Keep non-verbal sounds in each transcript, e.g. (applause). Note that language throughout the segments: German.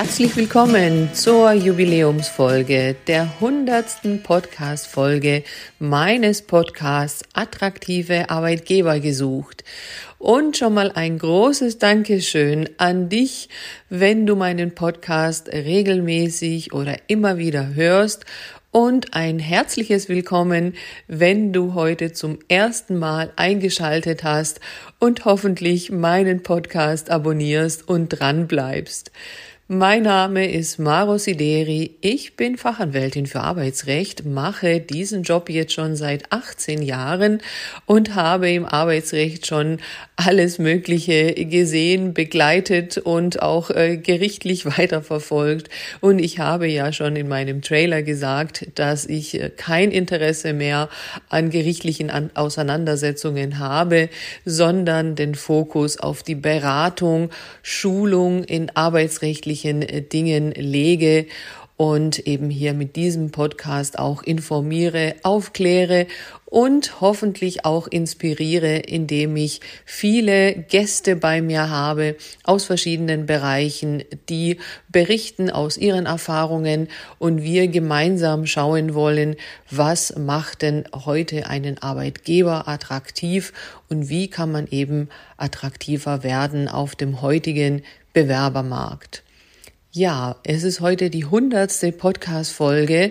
Herzlich willkommen zur Jubiläumsfolge der hundertsten Podcast-Folge meines Podcasts Attraktive Arbeitgeber gesucht. Und schon mal ein großes Dankeschön an dich, wenn du meinen Podcast regelmäßig oder immer wieder hörst und ein herzliches Willkommen, wenn du heute zum ersten Mal eingeschaltet hast und hoffentlich meinen Podcast abonnierst und dran bleibst. Mein Name ist Maro Sideri. Ich bin Fachanwältin für Arbeitsrecht, mache diesen Job jetzt schon seit 18 Jahren und habe im Arbeitsrecht schon alles Mögliche gesehen, begleitet und auch äh, gerichtlich (laughs) weiterverfolgt. Und ich habe ja schon in meinem Trailer gesagt, dass ich äh, kein Interesse mehr an gerichtlichen an Auseinandersetzungen habe, sondern den Fokus auf die Beratung, Schulung in arbeitsrechtlichen wesentlichen äh, Dingen lege und eben hier mit diesem Podcast auch informiere, aufkläre und hoffentlich auch inspiriere, indem ich viele Gäste bei mir habe aus verschiedenen Bereichen, die berichten aus ihren Erfahrungen und wir gemeinsam schauen wollen, was macht denn heute einen Arbeitgeber attraktiv und wie kann man eben attraktiver werden auf dem heutigen Bewerbermarkt. Ja, es ist heute die hundertste Podcast-Folge.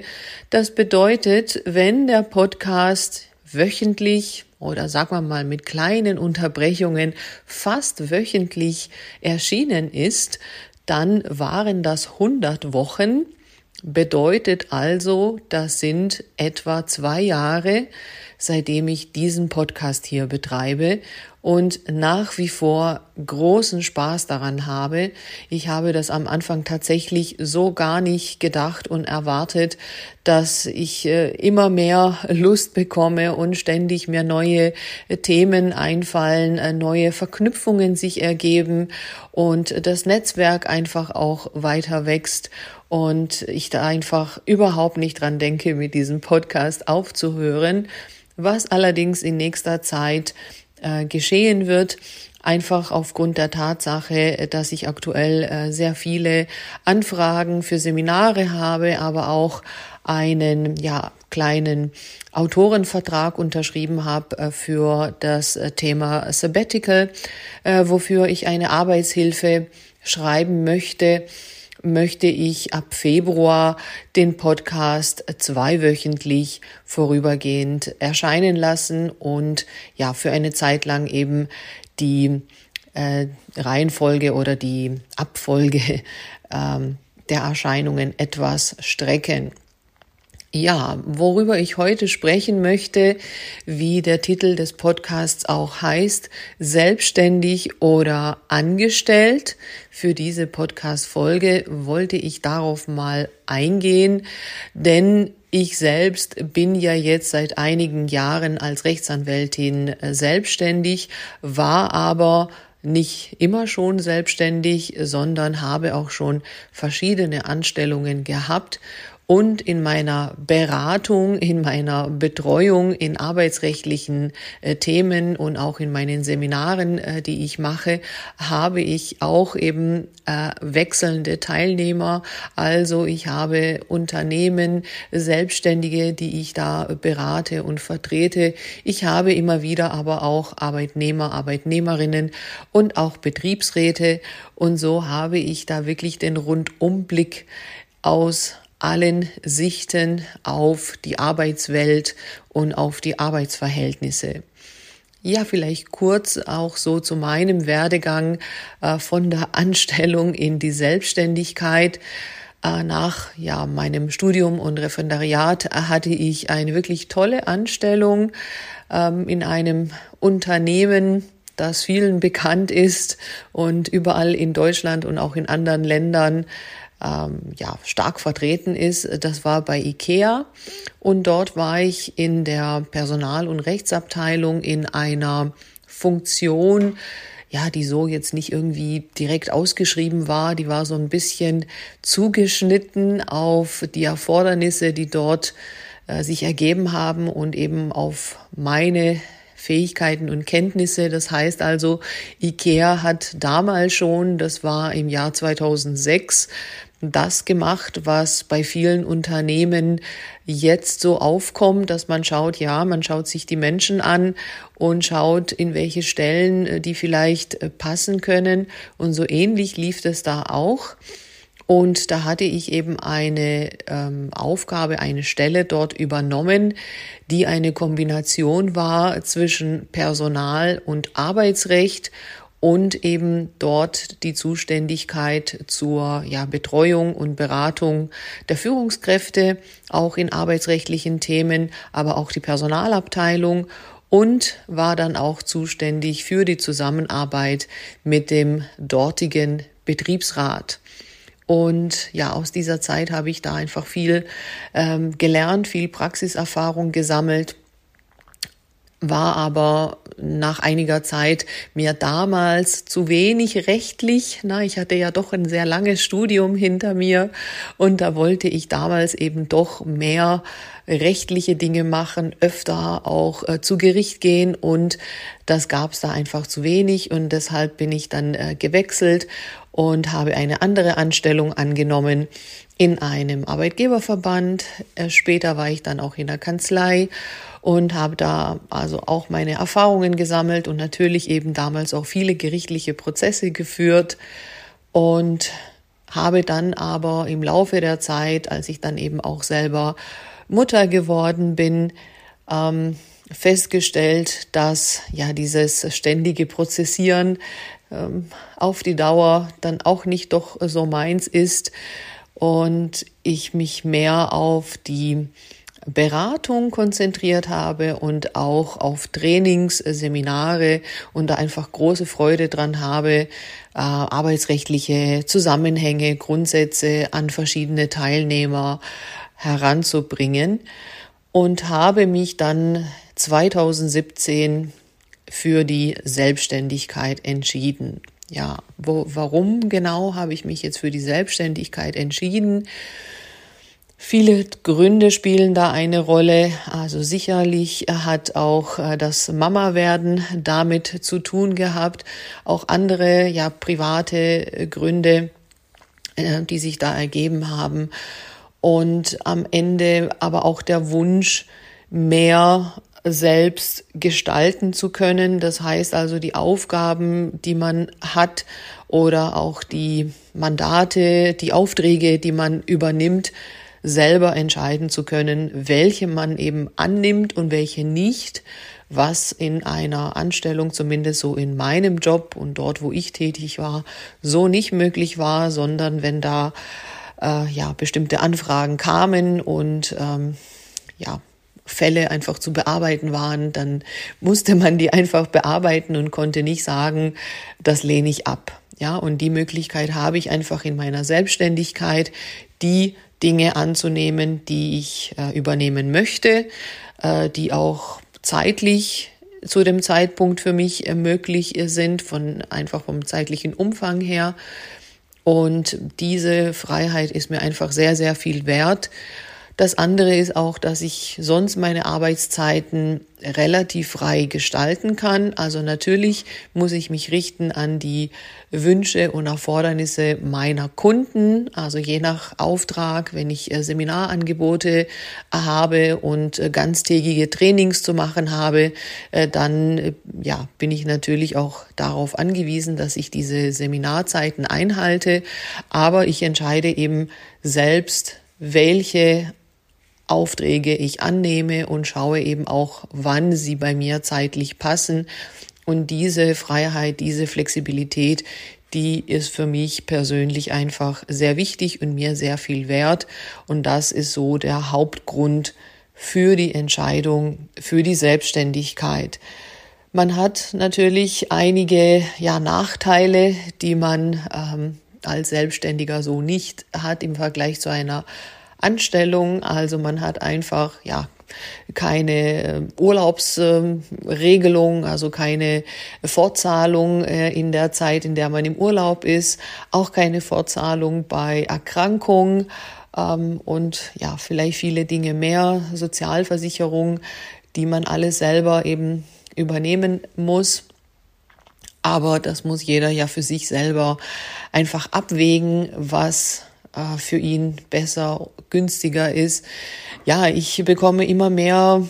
Das bedeutet, wenn der Podcast wöchentlich oder sagen wir mal mit kleinen Unterbrechungen fast wöchentlich erschienen ist, dann waren das 100 Wochen. Bedeutet also, das sind etwa zwei Jahre, seitdem ich diesen Podcast hier betreibe und nach wie vor großen Spaß daran habe. Ich habe das am Anfang tatsächlich so gar nicht gedacht und erwartet, dass ich äh, immer mehr (laughs) Lust bekomme und ständig mir neue Themen einfallen, äh, neue Verknüpfungen sich ergeben und das Netzwerk einfach auch weiter wächst und ich da einfach überhaupt nicht dran denke, mit diesem Podcast aufzuhören was allerdings in nächster Zeit äh, geschehen wird, einfach aufgrund der Tatsache, dass ich aktuell äh, sehr viele Anfragen für Seminare habe, aber auch einen ja kleinen Autorenvertrag unterschrieben habe äh, für das äh, Thema Sabbatical, wofür ich eine Arbeitshilfe schreiben möchte möchte ich ab Februar den Podcast zweiwöchentlich vorübergehend erscheinen lassen und ja, für eine Zeit lang eben die äh, Reihenfolge oder die Abfolge (laughs) ähm, der Erscheinungen etwas strecken. Ja, worüber ich heute sprechen möchte, wie der Titel des Podcasts auch heißt, selbstständig oder angestellt. Für diese Podcast-Folge wollte ich darauf mal eingehen, denn ich selbst bin ja jetzt seit einigen Jahren als Rechtsanwältin äh, selbstständig, war aber nicht immer schon selbstständig, sondern habe auch schon verschiedene Anstellungen gehabt und in meiner Beratung, in meiner Betreuung in arbeitsrechtlichen äh, Themen und auch in meinen Seminaren, äh, die ich mache, habe ich auch eben äh, wechselnde Teilnehmer. Also ich habe Unternehmen, Selbstständige, die ich da berate und vertrete. Ich habe immer wieder aber auch Arbeitnehmer, Arbeitnehmerinnen und auch Betriebsräte. Und so habe ich da wirklich den Rundumblick aus allen Sichten auf die Arbeitswelt und auf die Arbeitsverhältnisse. Ja, vielleicht kurz auch so zu meinem Werdegang äh, von der (laughs) Anstellung in die Selbstständigkeit. Äh, nach ja, meinem Studium und Referendariat hatte ich eine wirklich tolle Anstellung ähm, in einem Unternehmen, das vielen bekannt ist und überall in Deutschland und auch in anderen Ländern ähm, ja, stark vertreten ist. Das war bei IKEA und dort war ich in der Personal- und Rechtsabteilung in einer Funktion, ja, die so jetzt nicht irgendwie direkt ausgeschrieben war. Die war so ein bisschen zugeschnitten auf die Erfordernisse, die dort äh, sich ergeben haben und eben auf meine Fähigkeiten und Kenntnisse. Das heißt also, IKEA hat damals schon, das war im Jahr 2006, das gemacht, was bei vielen Unternehmen jetzt so aufkommt, dass man schaut, ja, man schaut sich die Menschen an und schaut, in welche Stellen äh, die vielleicht äh, passen können. Und so ähnlich lief es da auch. Und da hatte ich eben eine ähm, Aufgabe, eine Stelle dort übernommen, die eine Kombination war zwischen Personal und Arbeitsrecht und eben dort die Zuständigkeit zur ja, Betreuung und Beratung der Führungskräfte, auch in arbeitsrechtlichen Themen, aber auch die Personalabteilung und war dann auch zuständig für die Zusammenarbeit mit dem dortigen Betriebsrat. Und ja, aus dieser Zeit habe ich da einfach viel ähm, gelernt, viel Praxiserfahrung gesammelt war aber nach einiger Zeit mir damals zu wenig rechtlich. Na, ich hatte ja doch ein sehr langes Studium hinter mir und da wollte ich damals eben doch mehr rechtliche Dinge machen, öfter auch äh, zu Gericht gehen und das gab es da einfach zu wenig und deshalb bin ich dann äh, gewechselt und habe eine andere Anstellung angenommen in einem Arbeitgeberverband. Äh, später war ich dann auch in der Kanzlei und habe da also auch meine Erfahrungen gesammelt und natürlich eben damals auch viele gerichtliche Prozesse geführt und habe dann aber im Laufe der Zeit, als ich dann eben auch selber Mutter geworden bin, ähm, festgestellt, dass ja dieses ständige Prozessieren ähm, auf die Dauer dann auch nicht doch so meins ist und ich mich mehr auf die Beratung konzentriert habe und auch auf Trainings, Seminare und da einfach große Freude dran habe, äh, arbeitsrechtliche Zusammenhänge, Grundsätze an verschiedene Teilnehmer heranzubringen und habe mich dann 2017 für die Selbstständigkeit entschieden. Ja, wo, warum genau habe ich mich jetzt für die Selbstständigkeit entschieden? Viele Gründe spielen da eine Rolle. Also sicherlich hat auch äh, das Mama-Werden damit zu tun gehabt. Auch andere, ja, private Gründe, äh, die sich da ergeben haben. Und am Ende aber auch der Wunsch, mehr selbst gestalten zu können. Das heißt also, die Aufgaben, die man hat oder auch die Mandate, die Aufträge, die man übernimmt, selber entscheiden zu können, welche man eben annimmt und welche nicht, was in einer Anstellung, zumindest so in meinem Job und dort, wo ich tätig war, so nicht möglich war, sondern wenn da äh, ja bestimmte Anfragen kamen und ähm, ja Fälle einfach zu bearbeiten waren, dann musste man die einfach bearbeiten und konnte nicht sagen, das lehne ich ab. Ja, und die Möglichkeit habe ich einfach in meiner Selbstständigkeit, die Dinge anzunehmen, die ich äh, übernehmen möchte, äh, die auch zeitlich zu dem Zeitpunkt für mich äh, möglich sind, von einfach vom zeitlichen Umfang her. Und diese Freiheit ist mir einfach sehr, sehr viel wert. Das andere ist auch, dass ich sonst meine Arbeitszeiten relativ frei gestalten kann. Also natürlich muss ich mich richten an die Wünsche und Erfordernisse meiner Kunden. Also je nach Auftrag, wenn ich äh, Seminarangebote habe und äh, ganztägige Trainings zu machen habe, äh, dann ja, bin ich natürlich auch darauf angewiesen, dass ich diese Seminarzeiten einhalte. Aber ich entscheide eben selbst, welche Aufträge ich annehme und schaue eben auch, wann sie bei mir zeitlich passen. Und diese Freiheit, diese Flexibilität, die ist für mich persönlich einfach sehr wichtig und mir sehr viel wert. Und das ist so der Hauptgrund für die Entscheidung, für die Selbstständigkeit. Man hat natürlich einige ja, Nachteile, die man ähm, als Selbstständiger so nicht hat im Vergleich zu einer Anstellung. Also man hat einfach, ja, keine äh, Urlaubsregelung, also keine Fortzahlung äh, in der Zeit, in der man im Urlaub ist, auch keine Fortzahlung bei Erkrankung ähm, und ja, vielleicht viele Dinge mehr, Sozialversicherung, die man alle selber eben übernehmen muss. Aber das muss jeder ja für sich selber einfach abwägen, was äh, für ihn besser, günstiger ist. Ja, ich bekomme immer mehr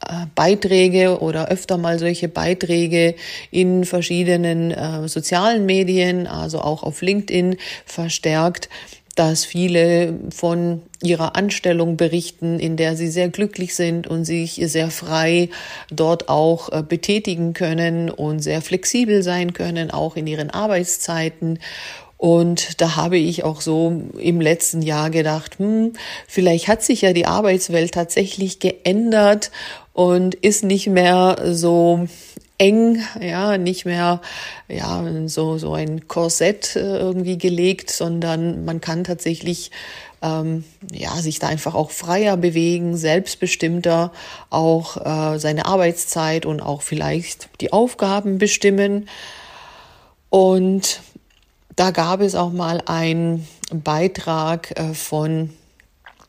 äh, Beiträge oder öfter mal solche Beiträge in verschiedenen äh, sozialen Medien, also auch auf LinkedIn verstärkt, dass viele von ihrer Anstellung berichten, in der sie sehr glücklich sind und sich sehr frei dort auch äh, betätigen können und sehr flexibel sein können, auch in ihren Arbeitszeiten. Und da habe ich auch so im letzten Jahr gedacht, hm, vielleicht hat sich ja die Arbeitswelt tatsächlich geändert und ist nicht mehr so eng, ja, nicht mehr ja so so ein Korsett äh, irgendwie gelegt, sondern man kann tatsächlich ähm, ja sich da einfach auch freier bewegen, selbstbestimmter auch äh, seine Arbeitszeit und auch vielleicht die Aufgaben bestimmen. Und da gab es auch mal einen Beitrag äh, von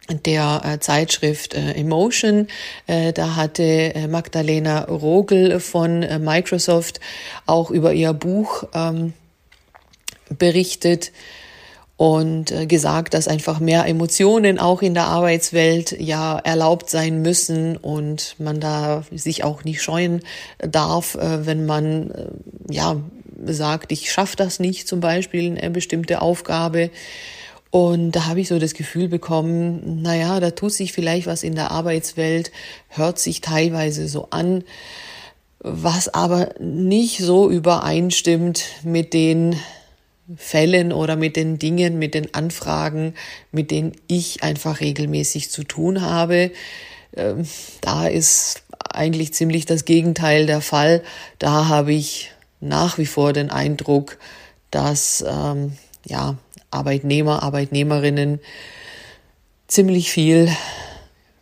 der äh, Zeitschrift äh, Emotion. Da hatte Magdalena Rogel von Microsoft auch über ihr Buch ähm, berichtet und gesagt, dass einfach mehr Emotionen auch in der Arbeitswelt ja erlaubt sein müssen und man da sich auch nicht scheuen darf, wenn man ja sagt, ich schaffe das nicht, zum Beispiel eine bestimmte Aufgabe und da habe ich so das Gefühl bekommen, naja, da tut sich vielleicht was in der Arbeitswelt, hört sich teilweise so an, was aber nicht so übereinstimmt mit den Fällen oder mit den Dingen, mit den Anfragen, mit denen ich einfach regelmäßig zu tun habe. Ähm, da ist eigentlich ziemlich das Gegenteil der Fall. Da habe ich nach wie vor den Eindruck, dass ähm, ja Arbeitnehmer, Arbeitnehmerinnen ziemlich viel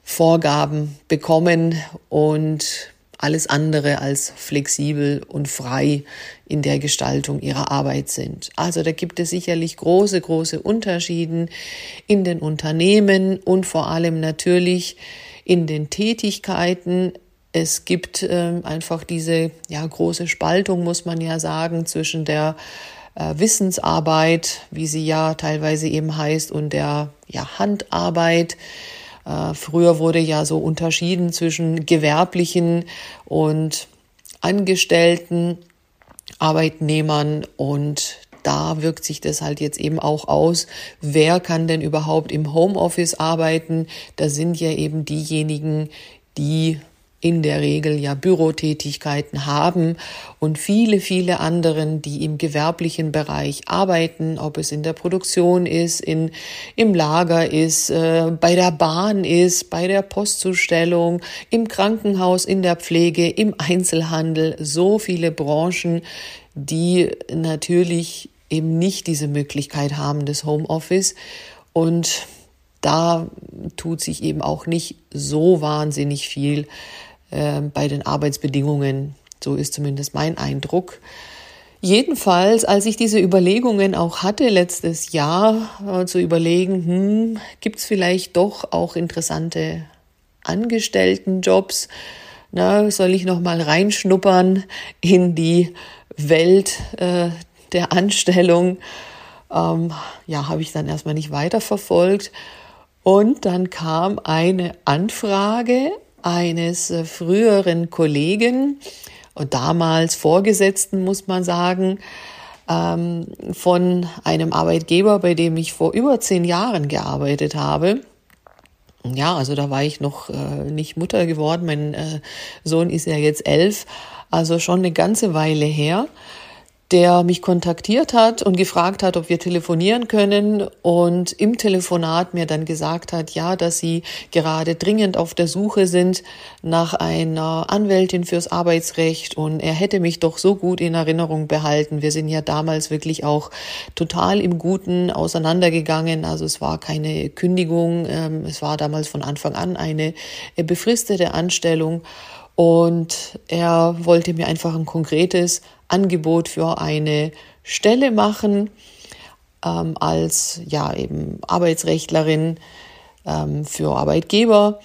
Vorgaben bekommen und alles andere als flexibel und frei in der Gestaltung ihrer Arbeit sind. Also da gibt es sicherlich große, große Unterschiede in den Unternehmen und vor allem natürlich in den Tätigkeiten. Es gibt äh, einfach diese ja, große Spaltung, muss man ja sagen, zwischen der äh, Wissensarbeit, wie sie ja teilweise eben heißt, und der ja, Handarbeit. Äh, früher wurde ja so unterschieden zwischen gewerblichen und Angestellten, Arbeitnehmern und da wirkt sich das halt jetzt eben auch aus. Wer kann denn überhaupt im Homeoffice arbeiten? Da sind ja eben diejenigen, die in der Regel ja Bürotätigkeiten haben und viele, viele anderen, die im gewerblichen Bereich arbeiten, ob es in der Produktion ist, in, im Lager ist, äh, bei der Bahn ist, bei der Postzustellung, im Krankenhaus, in der Pflege, im Einzelhandel, so viele Branchen, die natürlich eben nicht diese Möglichkeit haben des Homeoffice. Und da tut sich eben auch nicht so wahnsinnig viel äh, bei den Arbeitsbedingungen. So ist zumindest mein Eindruck. Jedenfalls, als ich diese Überlegungen auch hatte letztes Jahr, äh, zu überlegen, hm, gibt es vielleicht doch auch interessante Angestelltenjobs? Na, soll ich noch mal reinschnuppern in die Welt äh, der Anstellung? Ähm, ja, habe ich dann erstmal nicht weiterverfolgt. Und dann kam eine Anfrage eines äh, früheren Kollegen und damals Vorgesetzten, muss man sagen, ähm, von einem Arbeitgeber, bei dem ich vor über zehn Jahren gearbeitet habe. Ja, also da war ich noch äh, nicht Mutter geworden. Mein äh, Sohn ist ja jetzt elf, also schon eine ganze Weile her der mich kontaktiert hat und gefragt hat, ob wir telefonieren können und im Telefonat mir dann gesagt hat, ja, dass sie gerade dringend auf der Suche sind nach einer Anwältin fürs Arbeitsrecht und er hätte mich doch so gut in Erinnerung behalten. Wir sind ja damals wirklich auch total im Guten auseinandergegangen. Also es war keine Kündigung, ähm, es war damals von Anfang an eine befristete Anstellung. Und er wollte mir einfach ein konkretes Angebot für eine Stelle machen ähm, als ja eben Arbeitsrechtlerin ähm, für Arbeitgeber.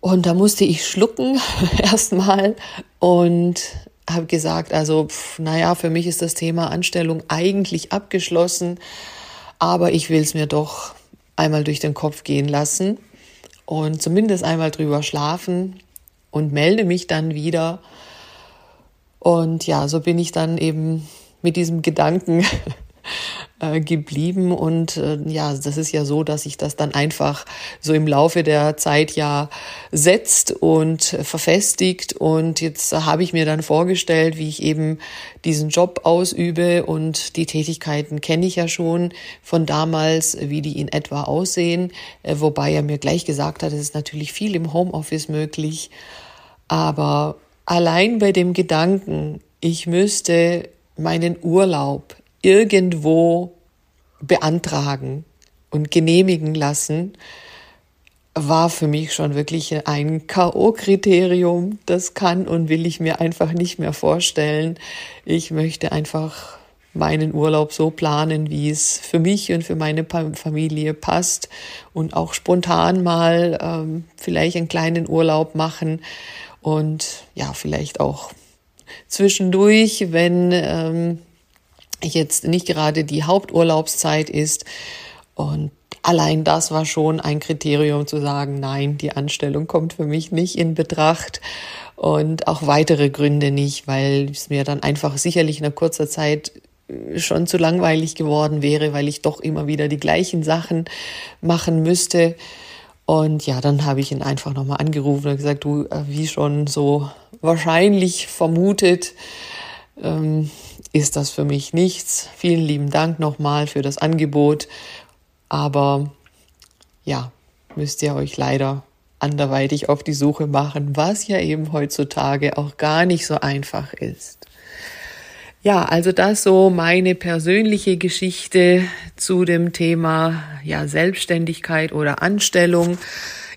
Und da musste ich schlucken (laughs) erstmal und habe gesagt, also pf, naja, für mich ist das Thema Anstellung eigentlich abgeschlossen, aber ich will es mir doch einmal durch den Kopf gehen lassen und zumindest einmal drüber schlafen und melde mich dann wieder. Und ja, so bin ich dann eben mit diesem Gedanken (laughs) äh, geblieben. Und äh, ja, das ist ja so, dass sich das dann einfach so im Laufe der Zeit ja setzt und verfestigt. Und jetzt habe ich mir dann vorgestellt, wie ich eben diesen Job ausübe und die Tätigkeiten kenne ich ja schon von damals, wie die in etwa aussehen. Äh, wobei er mir gleich gesagt hat, es ist natürlich viel im Homeoffice möglich. Aber allein bei dem Gedanken, ich müsste meinen Urlaub irgendwo beantragen und genehmigen lassen, war für mich schon wirklich ein K.O.-Kriterium. Das kann und will ich mir einfach nicht mehr vorstellen. Ich möchte einfach meinen Urlaub so planen, wie es für mich und für meine Familie passt und auch spontan mal ähm, vielleicht einen kleinen Urlaub machen und ja, vielleicht auch zwischendurch, wenn ähm, jetzt nicht gerade die Haupturlaubszeit ist. Und allein das war schon ein Kriterium zu sagen, nein, die Anstellung kommt für mich nicht in Betracht. Und auch weitere Gründe nicht, weil es mir dann einfach sicherlich nach kurzer Zeit schon zu langweilig geworden wäre, weil ich doch immer wieder die gleichen Sachen machen müsste. Und ja, dann habe ich ihn einfach nochmal angerufen und gesagt, du, äh, wie schon so wahrscheinlich vermutet, ähm, ist das für mich nichts. Vielen lieben Dank nochmal für das Angebot. Aber ja, müsst ihr euch leider anderweitig auf die Suche machen, was ja eben heutzutage auch gar nicht so einfach ist. Ja, also das so meine persönliche Geschichte zu dem Thema ja Selbstständigkeit oder Anstellung.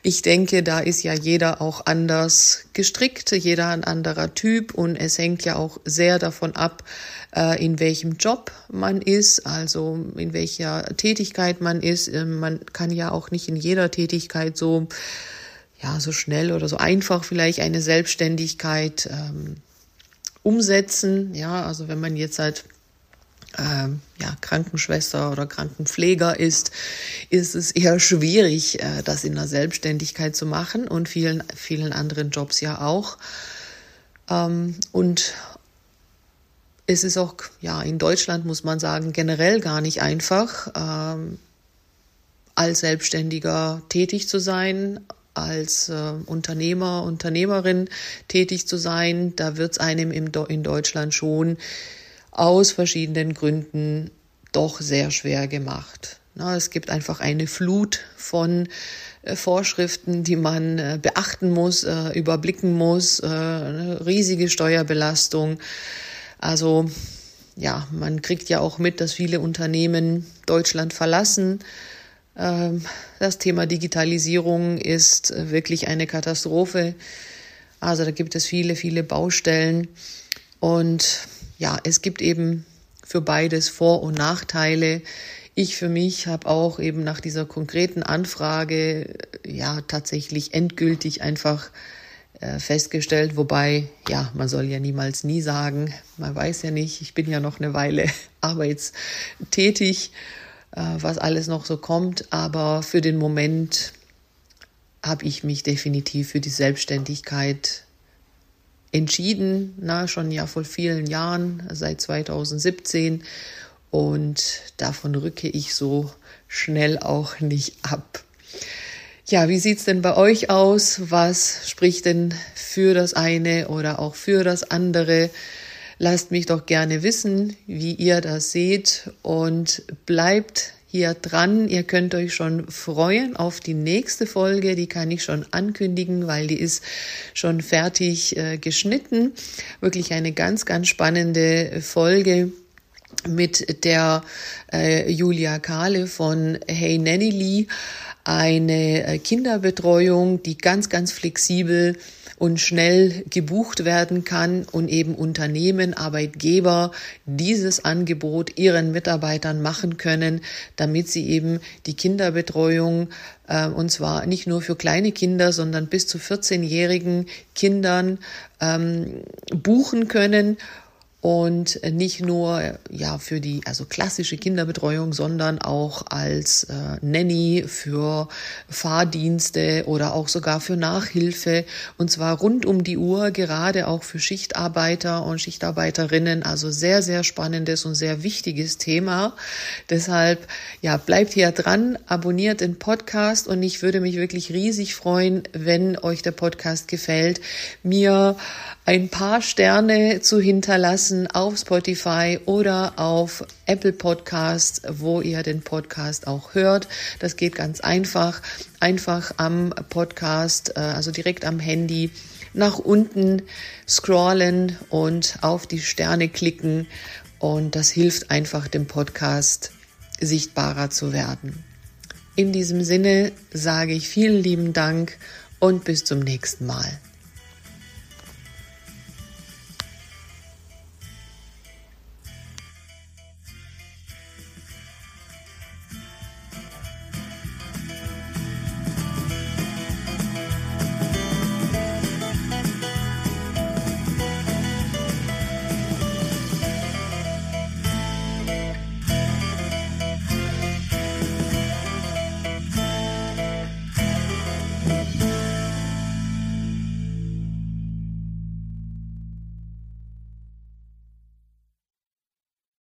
Ich denke, da ist ja jeder auch anders gestrickt, jeder ein anderer Typ und es hängt ja auch sehr davon ab, äh, in welchem Job man ist, also in welcher Tätigkeit man ist. Ähm, man kann ja auch nicht in jeder Tätigkeit so ja so schnell oder so einfach vielleicht eine Selbstständigkeit ähm, umsetzen. Ja, also wenn man jetzt halt ähm, ja, Krankenschwester oder Krankenpfleger ist, ist es eher schwierig, äh, das in der Selbstständigkeit zu machen und vielen, vielen anderen Jobs ja auch. Ähm, und es ist auch, ja, in Deutschland muss man sagen, generell gar nicht einfach, ähm, als Selbstständiger tätig zu sein, als äh, Unternehmer, Unternehmerin tätig zu sein. Da wird es einem im, in Deutschland schon aus verschiedenen Gründen doch sehr schwer gemacht. Na, es gibt einfach eine Flut von äh, Vorschriften, die man äh, beachten muss, äh, überblicken muss, eine riesige Steuerbelastung. Also ja, man kriegt ja auch mit, dass viele Unternehmen Deutschland verlassen. Ähm, das Thema Digitalisierung ist äh, wirklich eine Katastrophe. Also da gibt es viele, viele Baustellen. Und ja, es gibt eben für beides Vor- und Nachteile. Ich für mich habe auch eben nach dieser konkreten Anfrage ja tatsächlich endgültig einfach äh, festgestellt, wobei ja, man soll ja niemals nie sagen, man weiß ja nicht, ich bin ja noch eine Weile (laughs) arbeitstätig, äh, was alles noch so kommt, aber für den Moment habe ich mich definitiv für die Selbstständigkeit entschieden, na, schon ja vor vielen Jahren, seit 2017. Und davon rücke ich so schnell auch nicht ab. Ja, wie sieht's denn bei euch aus? Was spricht denn für das eine oder auch für das andere? Lasst mich doch gerne wissen, wie ihr das seht und bleibt hier dran. Ihr könnt euch schon freuen auf die nächste Folge. Die kann ich schon ankündigen, weil die ist schon fertig äh, geschnitten. Wirklich eine ganz, ganz spannende Folge mit der äh, Julia Kahle von Hey Nanny Lee. Eine äh, Kinderbetreuung, die ganz, ganz flexibel und schnell gebucht werden kann und eben Unternehmen, Arbeitgeber dieses Angebot ihren Mitarbeitern machen können, damit sie eben die Kinderbetreuung äh, und zwar nicht nur für kleine Kinder, sondern bis zu 14-jährigen Kindern ähm, buchen können und nicht nur ja für die also klassische Kinderbetreuung, sondern auch als äh, Nanny für Fahrdienste oder auch sogar für Nachhilfe. Und zwar rund um die Uhr, gerade auch für Schichtarbeiter und Schichtarbeiterinnen, also sehr sehr spannendes und sehr wichtiges Thema. Deshalb ja, bleibt hier dran, abonniert den Podcast. Und ich würde mich wirklich riesig freuen, wenn euch der Podcast gefällt, mir ein paar Sterne zu hinterlassen auf Spotify oder auf Apple Podcast, wo ihr den Podcast auch hört. Das geht ganz einfach. Einfach am Podcast, äh, also direkt am Handy nach unten scrollen und auf die Sterne klicken. Und das hilft einfach dem Podcast sichtbarer zu werden. In diesem Sinne sage ich vielen lieben Dank und bis zum nächsten Mal.